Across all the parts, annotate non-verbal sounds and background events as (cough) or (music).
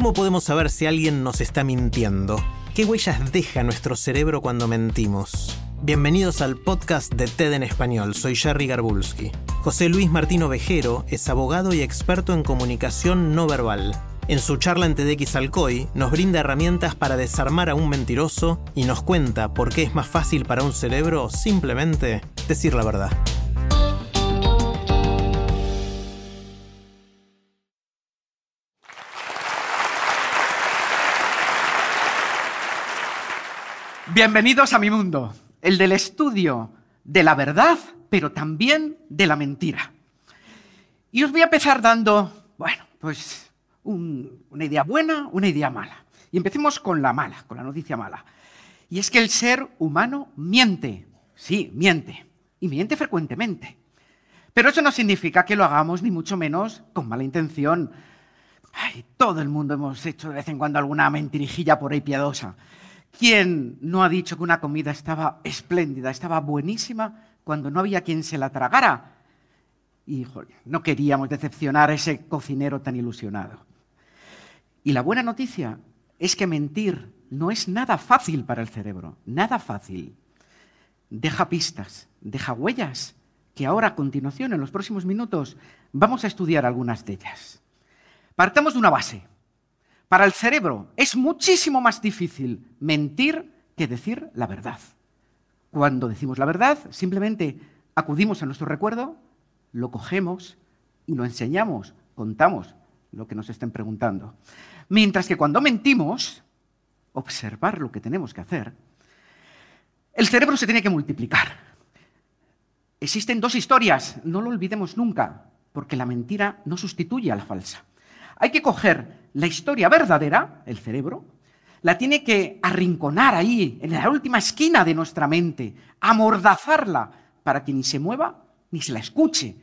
¿Cómo podemos saber si alguien nos está mintiendo? ¿Qué huellas deja nuestro cerebro cuando mentimos? Bienvenidos al podcast de TED en español. Soy Jerry Garbulski. José Luis Martino Vejero es abogado y experto en comunicación no verbal. En su charla en TEDx Alcoy nos brinda herramientas para desarmar a un mentiroso y nos cuenta por qué es más fácil para un cerebro simplemente decir la verdad. Bienvenidos a mi mundo, el del estudio de la verdad, pero también de la mentira. Y os voy a empezar dando, bueno, pues una idea buena, una idea mala. Y empecemos con la mala, con la noticia mala. Y es que el ser humano miente, sí, miente, y miente frecuentemente. Pero eso no significa que lo hagamos ni mucho menos con mala intención. Ay, todo el mundo hemos hecho de vez en cuando alguna mentirijilla por ahí piadosa. ¿Quién no ha dicho que una comida estaba espléndida, estaba buenísima, cuando no había quien se la tragara? Y no queríamos decepcionar a ese cocinero tan ilusionado. Y la buena noticia es que mentir no es nada fácil para el cerebro, nada fácil. Deja pistas, deja huellas, que ahora a continuación, en los próximos minutos, vamos a estudiar algunas de ellas. Partamos de una base. Para el cerebro es muchísimo más difícil mentir que decir la verdad. Cuando decimos la verdad, simplemente acudimos a nuestro recuerdo, lo cogemos y lo enseñamos, contamos lo que nos estén preguntando. Mientras que cuando mentimos, observar lo que tenemos que hacer, el cerebro se tiene que multiplicar. Existen dos historias, no lo olvidemos nunca, porque la mentira no sustituye a la falsa. Hay que coger la historia verdadera, el cerebro, la tiene que arrinconar ahí, en la última esquina de nuestra mente, amordazarla para que ni se mueva ni se la escuche.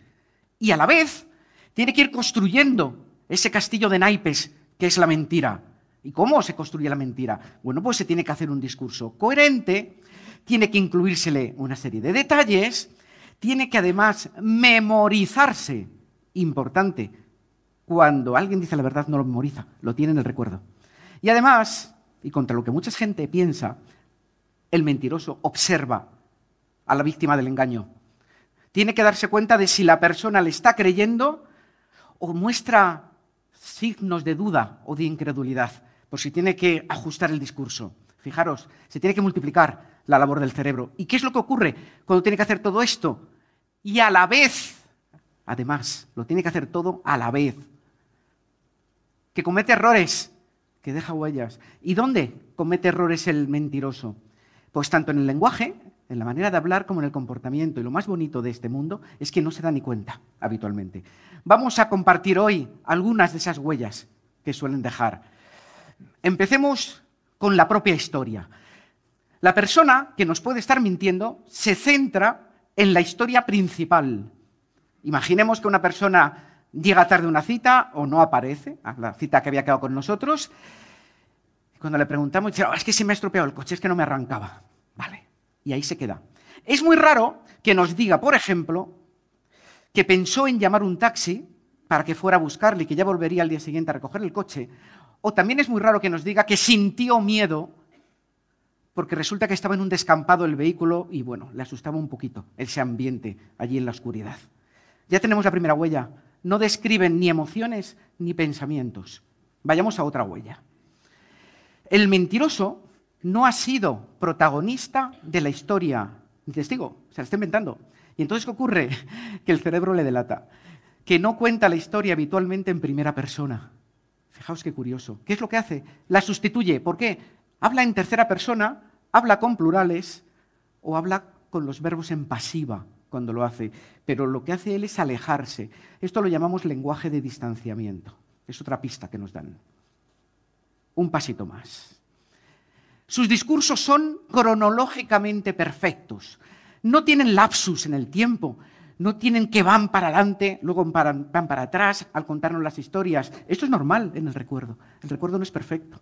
Y a la vez tiene que ir construyendo ese castillo de naipes que es la mentira. ¿Y cómo se construye la mentira? Bueno, pues se tiene que hacer un discurso coherente, tiene que incluírsele una serie de detalles, tiene que además memorizarse, importante, cuando alguien dice la verdad no lo memoriza, lo tiene en el recuerdo. Y además, y contra lo que mucha gente piensa, el mentiroso observa a la víctima del engaño. Tiene que darse cuenta de si la persona le está creyendo o muestra signos de duda o de incredulidad, por si tiene que ajustar el discurso. Fijaros, se tiene que multiplicar la labor del cerebro. ¿Y qué es lo que ocurre cuando tiene que hacer todo esto? Y a la vez, además, lo tiene que hacer todo a la vez que comete errores, que deja huellas. ¿Y dónde comete errores el mentiroso? Pues tanto en el lenguaje, en la manera de hablar, como en el comportamiento. Y lo más bonito de este mundo es que no se da ni cuenta habitualmente. Vamos a compartir hoy algunas de esas huellas que suelen dejar. Empecemos con la propia historia. La persona que nos puede estar mintiendo se centra en la historia principal. Imaginemos que una persona llega tarde una cita o no aparece, a la cita que había quedado con nosotros. Cuando le preguntamos, dice, es que se me ha estropeado el coche, es que no me arrancaba. Vale, y ahí se queda. Es muy raro que nos diga, por ejemplo, que pensó en llamar un taxi para que fuera a buscarle y que ya volvería al día siguiente a recoger el coche. O también es muy raro que nos diga que sintió miedo porque resulta que estaba en un descampado el vehículo y bueno, le asustaba un poquito ese ambiente allí en la oscuridad. Ya tenemos la primera huella no describen ni emociones ni pensamientos. Vayamos a otra huella. El mentiroso no ha sido protagonista de la historia, ni testigo, se la está inventando. Y entonces, ¿qué ocurre? (laughs) Que el cerebro le delata, que no cuenta la historia habitualmente en primera persona. Fijaos qué curioso. ¿Qué es lo que hace? La sustituye. ¿Por qué? Habla en tercera persona, habla con plurales o habla con los verbos en pasiva. Cuando lo hace, pero lo que hace él es alejarse. Esto lo llamamos lenguaje de distanciamiento. Es otra pista que nos dan. Un pasito más. Sus discursos son cronológicamente perfectos. No tienen lapsus en el tiempo. No tienen que van para adelante, luego van para atrás al contarnos las historias. Esto es normal en el recuerdo. El recuerdo no es perfecto.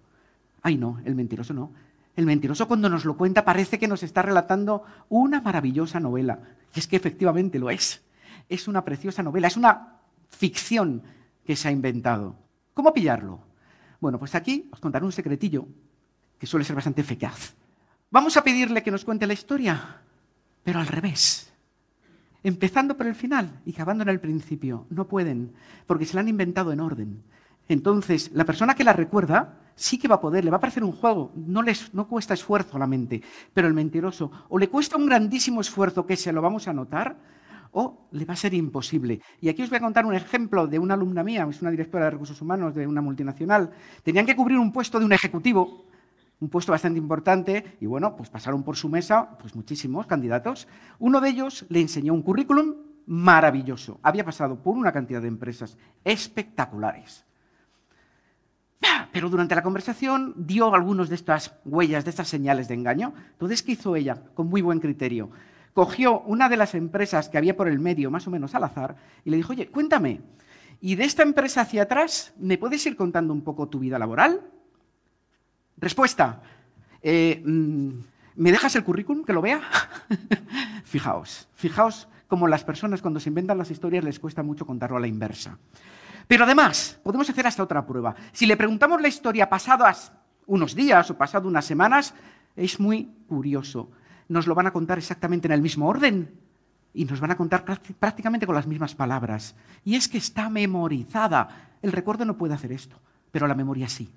Ay, no, el mentiroso no. El mentiroso cuando nos lo cuenta parece que nos está relatando una maravillosa novela. Y es que efectivamente lo es. Es una preciosa novela, es una ficción que se ha inventado. ¿Cómo pillarlo? Bueno, pues aquí os contaré un secretillo que suele ser bastante eficaz. Vamos a pedirle que nos cuente la historia, pero al revés. Empezando por el final y acabando en el principio. No pueden, porque se la han inventado en orden. Entonces, la persona que la recuerda sí que va a poder, le va a parecer un juego, no, les, no cuesta esfuerzo a la mente, pero el mentiroso o le cuesta un grandísimo esfuerzo que se lo vamos a notar o le va a ser imposible. Y aquí os voy a contar un ejemplo de una alumna mía, es una directora de recursos humanos de una multinacional. Tenían que cubrir un puesto de un ejecutivo, un puesto bastante importante, y bueno, pues pasaron por su mesa pues muchísimos candidatos. Uno de ellos le enseñó un currículum maravilloso. Había pasado por una cantidad de empresas espectaculares. Pero durante la conversación dio algunas de estas huellas, de estas señales de engaño. Entonces, ¿qué hizo ella? Con muy buen criterio. Cogió una de las empresas que había por el medio, más o menos al azar, y le dijo, oye, cuéntame, ¿y de esta empresa hacia atrás me puedes ir contando un poco tu vida laboral? Respuesta, eh, mm, ¿me dejas el currículum que lo vea? (laughs) fijaos, fijaos cómo las personas cuando se inventan las historias les cuesta mucho contarlo a la inversa. Pero además, podemos hacer hasta otra prueba. Si le preguntamos la historia pasadas unos días o pasado unas semanas, es muy curioso. Nos lo van a contar exactamente en el mismo orden y nos van a contar prácticamente con las mismas palabras. Y es que está memorizada. El recuerdo no puede hacer esto, pero la memoria sí.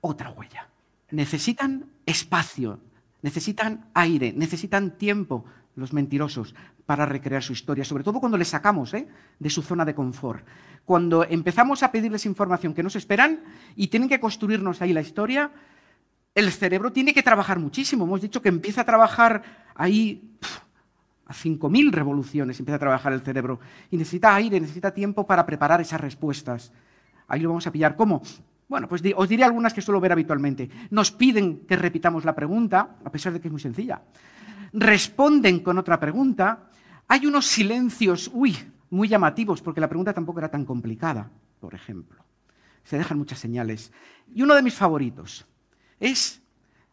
Otra huella. Necesitan espacio, necesitan aire, necesitan tiempo los mentirosos para recrear su historia, sobre todo cuando les sacamos ¿eh? de su zona de confort. Cuando empezamos a pedirles información que nos esperan y tienen que construirnos ahí la historia, el cerebro tiene que trabajar muchísimo. Hemos dicho que empieza a trabajar ahí a 5.000 revoluciones, empieza a trabajar el cerebro. Y necesita aire, necesita tiempo para preparar esas respuestas. Ahí lo vamos a pillar. ¿Cómo? Bueno, pues os diré algunas que suelo ver habitualmente. Nos piden que repitamos la pregunta, a pesar de que es muy sencilla. Responden con otra pregunta hay unos silencios, uy, muy llamativos, porque la pregunta tampoco era tan complicada, por ejemplo. Se dejan muchas señales. Y uno de mis favoritos es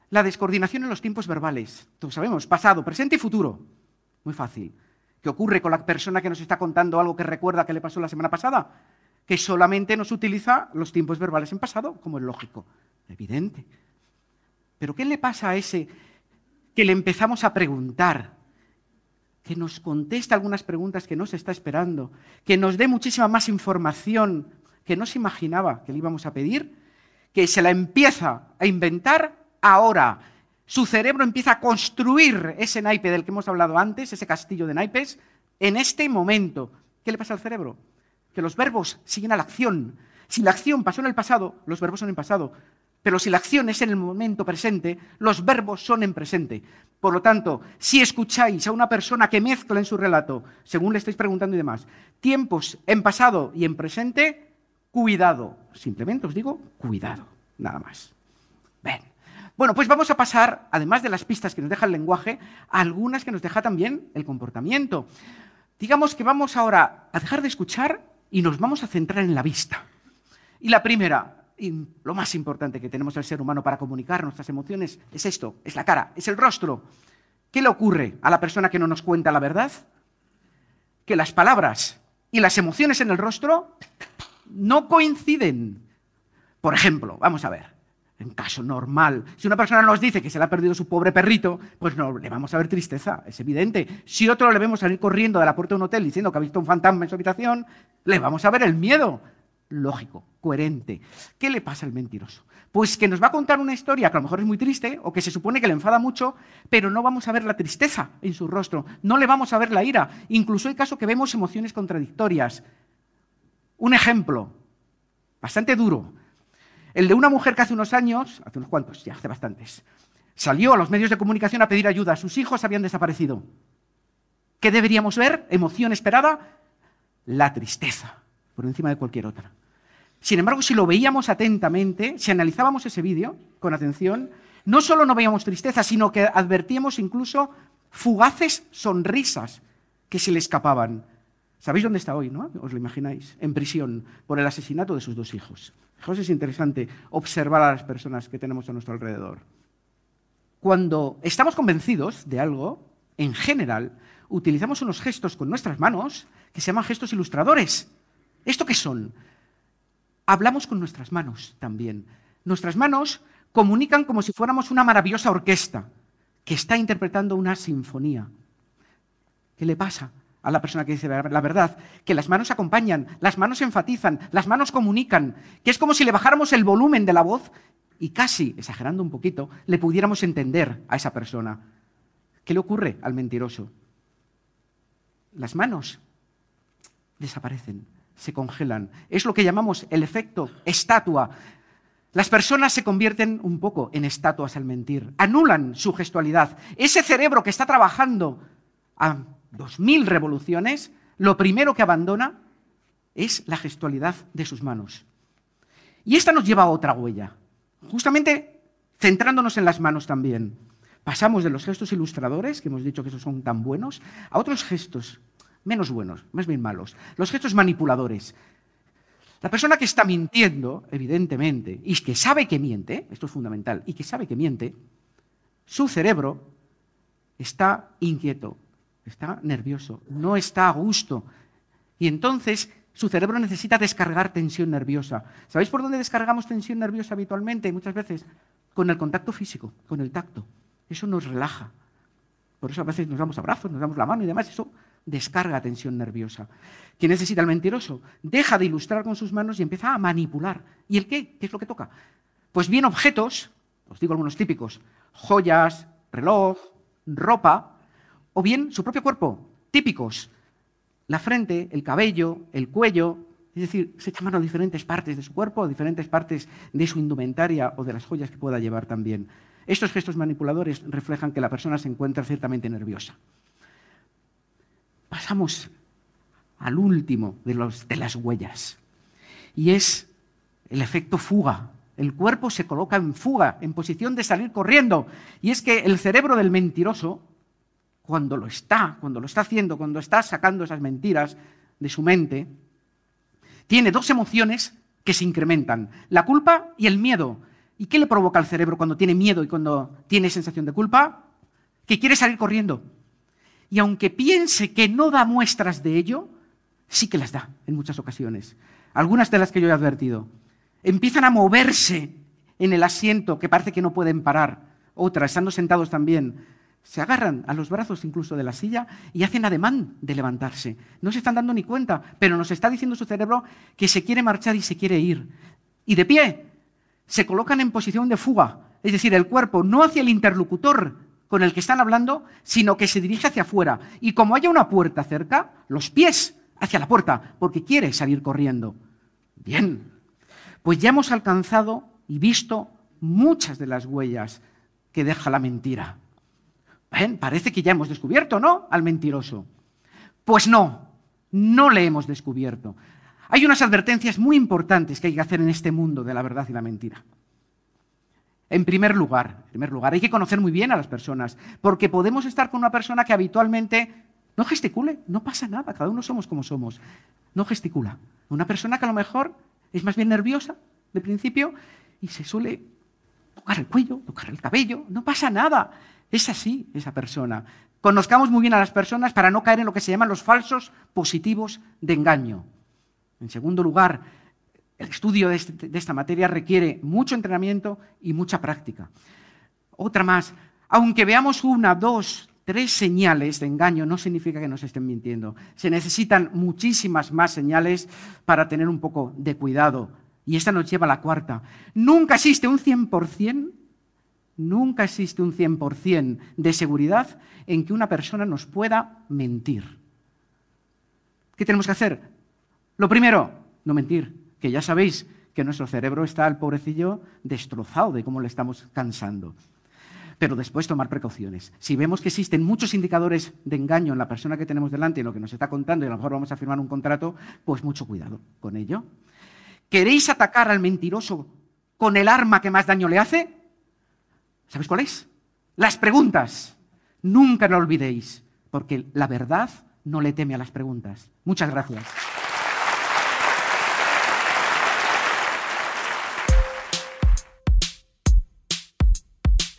la descoordinación en los tiempos verbales. Todos sabemos, pasado, presente y futuro. Muy fácil. ¿Qué ocurre con la persona que nos está contando algo que recuerda que le pasó la semana pasada? Que solamente nos utiliza los tiempos verbales en pasado, como es lógico. Evidente. Pero ¿qué le pasa a ese que le empezamos a preguntar que nos conteste algunas preguntas que no se está esperando, que nos dé muchísima más información que no se imaginaba que le íbamos a pedir, que se la empieza a inventar ahora. Su cerebro empieza a construir ese naipe del que hemos hablado antes, ese castillo de naipes, en este momento. ¿Qué le pasa al cerebro? Que los verbos siguen a la acción. Si la acción pasó en el pasado, los verbos son en pasado. Pero si la acción es en el momento presente, los verbos son en presente. Por lo tanto, si escucháis a una persona que mezcla en su relato, según le estáis preguntando y demás, tiempos en pasado y en presente, cuidado. Simplemente os digo, cuidado, nada más. Ven. Bueno, pues vamos a pasar, además de las pistas que nos deja el lenguaje, a algunas que nos deja también el comportamiento. Digamos que vamos ahora a dejar de escuchar y nos vamos a centrar en la vista. Y la primera, y lo más importante que tenemos el ser humano para comunicar nuestras emociones es esto, es la cara, es el rostro. ¿Qué le ocurre a la persona que no nos cuenta la verdad? Que las palabras y las emociones en el rostro no coinciden. Por ejemplo, vamos a ver, en caso normal, si una persona nos dice que se le ha perdido su pobre perrito, pues no le vamos a ver tristeza, es evidente. Si otro le vemos salir corriendo de la puerta de un hotel diciendo que ha visto un fantasma en su habitación, le vamos a ver el miedo lógico, coherente. ¿Qué le pasa al mentiroso? Pues que nos va a contar una historia que a lo mejor es muy triste o que se supone que le enfada mucho, pero no vamos a ver la tristeza en su rostro, no le vamos a ver la ira. Incluso hay casos que vemos emociones contradictorias. Un ejemplo, bastante duro, el de una mujer que hace unos años, hace unos cuantos, ya hace bastantes, salió a los medios de comunicación a pedir ayuda. Sus hijos habían desaparecido. ¿Qué deberíamos ver? Emoción esperada, la tristeza, por encima de cualquier otra. Sin embargo, si lo veíamos atentamente, si analizábamos ese vídeo con atención, no solo no veíamos tristeza, sino que advertíamos incluso fugaces sonrisas que se le escapaban. ¿Sabéis dónde está hoy, no? Os lo imagináis, en prisión por el asesinato de sus dos hijos. Fijaos, es interesante observar a las personas que tenemos a nuestro alrededor. Cuando estamos convencidos de algo, en general, utilizamos unos gestos con nuestras manos que se llaman gestos ilustradores. ¿Esto qué son? Hablamos con nuestras manos también. Nuestras manos comunican como si fuéramos una maravillosa orquesta que está interpretando una sinfonía. ¿Qué le pasa a la persona que dice la verdad? Que las manos acompañan, las manos enfatizan, las manos comunican, que es como si le bajáramos el volumen de la voz y casi, exagerando un poquito, le pudiéramos entender a esa persona. ¿Qué le ocurre al mentiroso? Las manos desaparecen, se congelan. Es lo que llamamos el efecto estatua. Las personas se convierten un poco en estatuas al mentir, anulan su gestualidad. Ese cerebro que está trabajando a dos mil revoluciones, lo primero que abandona es la gestualidad de sus manos. Y esta nos lleva a otra huella, justamente centrándonos en las manos también. Pasamos de los gestos ilustradores, que hemos dicho que esos son tan buenos, a otros gestos menos buenos, más bien malos. Los gestos manipuladores. La persona que está mintiendo, evidentemente, y que sabe que miente, esto es fundamental, y que sabe que miente, su cerebro está inquieto, está nervioso, no está a gusto. Y entonces su cerebro necesita descargar tensión nerviosa. ¿Sabéis por dónde descargamos tensión nerviosa habitualmente? Muchas veces con el contacto físico, con el tacto. Eso nos relaja. Por eso a veces nos damos abrazos, nos damos la mano y demás. Eso descarga tensión nerviosa. ¿Qué necesita el mentiroso? Deja de ilustrar con sus manos y empieza a manipular. ¿Y el qué? ¿Qué es lo que toca? Pues bien objetos, os digo algunos típicos, joyas, reloj, ropa, o bien su propio cuerpo, típicos, la frente, el cabello, el cuello, es decir, se echa mano a diferentes partes de su cuerpo, a diferentes partes de su indumentaria o de las joyas que pueda llevar también. Estos gestos manipuladores reflejan que la persona se encuentra ciertamente nerviosa. Pasamos al último de, las huellas, y es el efecto fuga. El cuerpo se coloca en fuga, en posición de salir corriendo. Y es que el cerebro del mentiroso, cuando lo está, cuando lo está haciendo, cuando está sacando esas mentiras de su mente, tiene dos emociones que se incrementan, la culpa y el miedo. ¿Y qué le provoca al cerebro cuando tiene miedo y cuando tiene sensación de culpa? Que quiere salir corriendo. Y aunque piense que no da muestras de ello, sí que las da en muchas ocasiones. Algunas de las que yo he advertido. Empiezan a moverse en el asiento que parece que no pueden parar. Otras, estando sentados también, se agarran a los brazos incluso de la silla y hacen ademán de levantarse. No se están dando ni cuenta, pero nos está diciendo su cerebro que se quiere marchar y se quiere ir. Y de pie, se colocan en posición de fuga, es decir, el cuerpo no hacia el interlocutor con el que están hablando, sino que se dirige hacia afuera. Y como haya una puerta cerca, los pies hacia la puerta, porque quiere salir corriendo. Bien, pues ya hemos alcanzado y visto muchas de las huellas que deja la mentira. Parece que ya hemos descubierto, ¿no? Al mentiroso. Pues no, no le hemos descubierto. Hay unas advertencias muy importantes que hay que hacer en este mundo de la verdad y la mentira. En primer lugar, en primer lugar, hay que conocer muy bien a las personas, porque podemos estar con una persona que habitualmente no gesticule, no pasa nada, cada uno somos como somos, no gesticula. Una persona que a lo mejor es más bien nerviosa de principio y se suele tocar el cuello, tocar el cabello, no pasa nada. Es así esa persona. Conozcamos muy bien a las personas para no caer en lo que se llaman los falsos positivos de engaño. En segundo lugar, el estudio este, de, esta materia requiere mucho entrenamiento y mucha práctica. Otra más, aunque veamos una, dos, tres señales de engaño, no significa que nos estén mintiendo. Se necesitan muchísimas más señales para tener un poco de cuidado. Y esta nos lleva a la cuarta. Nunca existe un 100%, nunca existe un 100% de seguridad en que una persona nos pueda mentir. ¿Qué tenemos que hacer? Lo primero, no mentir, que ya sabéis que nuestro cerebro está, el pobrecillo, destrozado de cómo le estamos cansando. pero después tomar precauciones. Si vemos que existen muchos indicadores de engaño en la persona que tenemos delante, en lo que nos está contando, y a lo mejor vamos a firmar un contrato, pues mucho cuidado con ello. ¿Queréis atacar al mentiroso con el arma que más daño le hace? ¿Sabéis cuál es? Las preguntas. Nunca lo olvidéis, porque la verdad no le teme a las preguntas. Muchas gracias.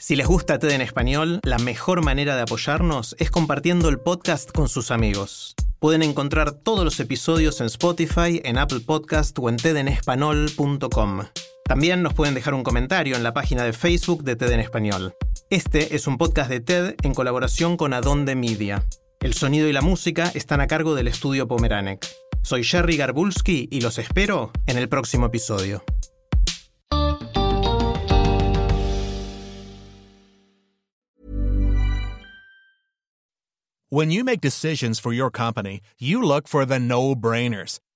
Si les gusta TED en español, la mejor manera de apoyarnos es compartiendo el podcast con sus amigos. Pueden encontrar todos los episodios en Spotify, en Apple Podcast o en tedenespanol.com. También nos pueden dejar un comentario en la página de Facebook de TED en español. Este es un podcast de TED en colaboración con Adonde Media. El sonido y la música están a cargo del estudio Pomeranek. Soy Jerry Garbulski y los espero en el próximo episodio. When you make decisions for your company, you look for the no-brainers.